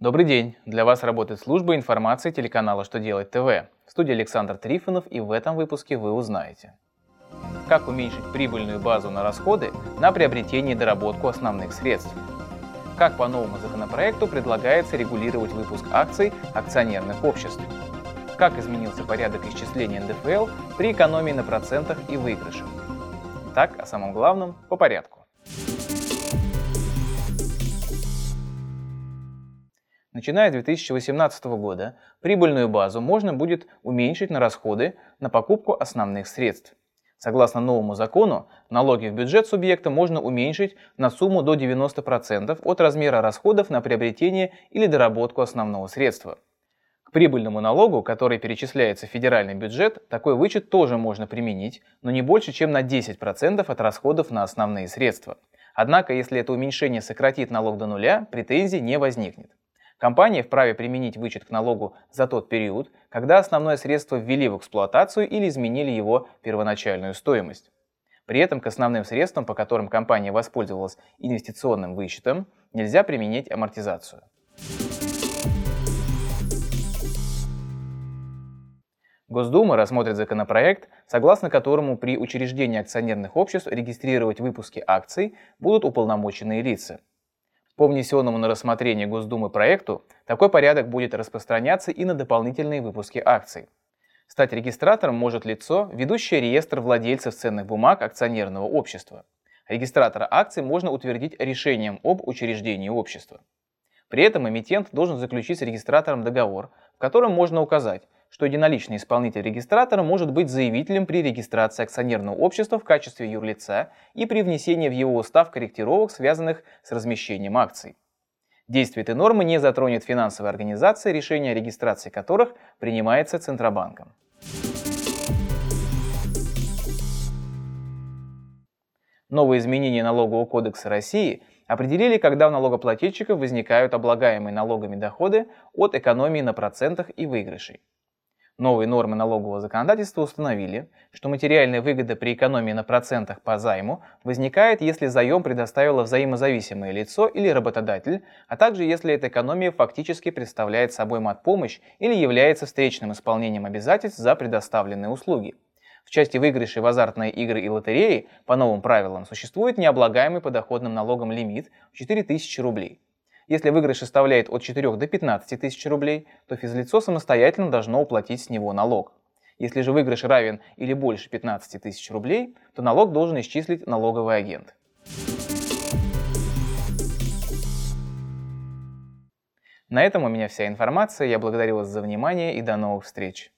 Добрый день! Для вас работает служба информации телеканала «Что делать ТВ». В студии Александр Трифонов и в этом выпуске вы узнаете. Как уменьшить прибыльную базу на расходы на приобретение и доработку основных средств? Как по новому законопроекту предлагается регулировать выпуск акций акционерных обществ? Как изменился порядок исчисления НДФЛ при экономии на процентах и выигрышах? Так, о самом главном по порядку. Начиная с 2018 года прибыльную базу можно будет уменьшить на расходы на покупку основных средств. Согласно новому закону, налоги в бюджет субъекта можно уменьшить на сумму до 90% от размера расходов на приобретение или доработку основного средства. К прибыльному налогу, который перечисляется в федеральный бюджет, такой вычет тоже можно применить, но не больше, чем на 10% от расходов на основные средства. Однако, если это уменьшение сократит налог до нуля, претензий не возникнет. Компания вправе применить вычет к налогу за тот период, когда основное средство ввели в эксплуатацию или изменили его первоначальную стоимость. При этом к основным средствам, по которым компания воспользовалась инвестиционным вычетом, нельзя применить амортизацию. Госдума рассмотрит законопроект, согласно которому при учреждении акционерных обществ регистрировать выпуски акций будут уполномоченные лица – по внесенному на рассмотрение Госдумы проекту такой порядок будет распространяться и на дополнительные выпуски акций. Стать регистратором может лицо, ведущее реестр владельцев ценных бумаг акционерного общества. Регистратора акций можно утвердить решением об учреждении общества. При этом эмитент должен заключить с регистратором договор, в котором можно указать, что единоличный исполнитель регистратора может быть заявителем при регистрации акционерного общества в качестве юрлица и при внесении в его устав корректировок, связанных с размещением акций. Действие этой нормы не затронет финансовые организации, решение о регистрации которых принимается Центробанком. Новые изменения налогового кодекса России определили, когда у налогоплательщиков возникают облагаемые налогами доходы от экономии на процентах и выигрышей. Новые нормы налогового законодательства установили, что материальная выгода при экономии на процентах по займу возникает, если заем предоставило взаимозависимое лицо или работодатель, а также если эта экономия фактически представляет собой мат-помощь или является встречным исполнением обязательств за предоставленные услуги. В части выигрышей в азартные игры и лотереи по новым правилам существует необлагаемый подоходным налогом лимит в 4000 рублей. Если выигрыш составляет от 4 до 15 тысяч рублей, то физлицо самостоятельно должно уплатить с него налог. Если же выигрыш равен или больше 15 тысяч рублей, то налог должен исчислить налоговый агент. На этом у меня вся информация. Я благодарю вас за внимание и до новых встреч.